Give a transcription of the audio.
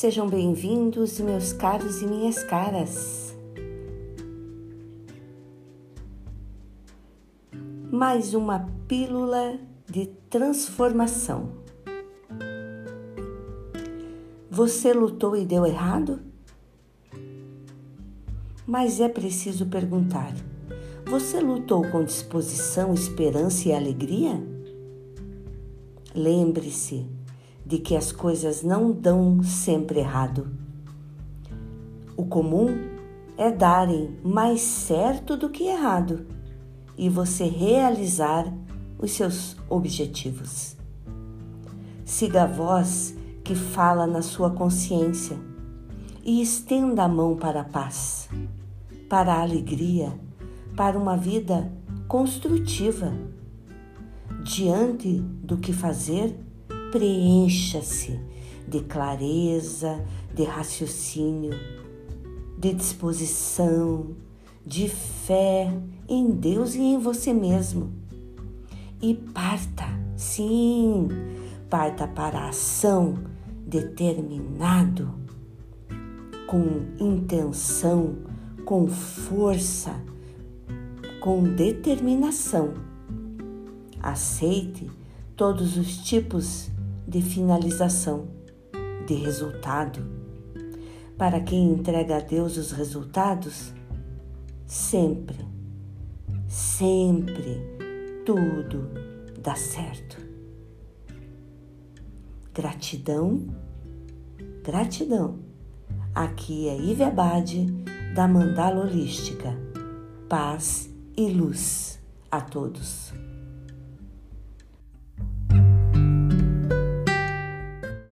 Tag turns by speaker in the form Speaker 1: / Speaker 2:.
Speaker 1: Sejam bem-vindos, meus caros e minhas caras. Mais uma pílula de transformação. Você lutou e deu errado? Mas é preciso perguntar: você lutou com disposição, esperança e alegria? Lembre-se de que as coisas não dão sempre errado. O comum é darem mais certo do que errado e você realizar os seus objetivos. Siga a voz que fala na sua consciência e estenda a mão para a paz, para a alegria, para uma vida construtiva. Diante do que fazer, preencha-se de clareza, de raciocínio, de disposição, de fé em Deus e em você mesmo. E parta, sim, parta para a ação determinado, com intenção, com força, com determinação. Aceite todos os tipos de finalização, de resultado. Para quem entrega a Deus os resultados, sempre, sempre tudo dá certo. Gratidão, gratidão. Aqui é Ive Abade da Mandala Holística. Paz e luz a todos.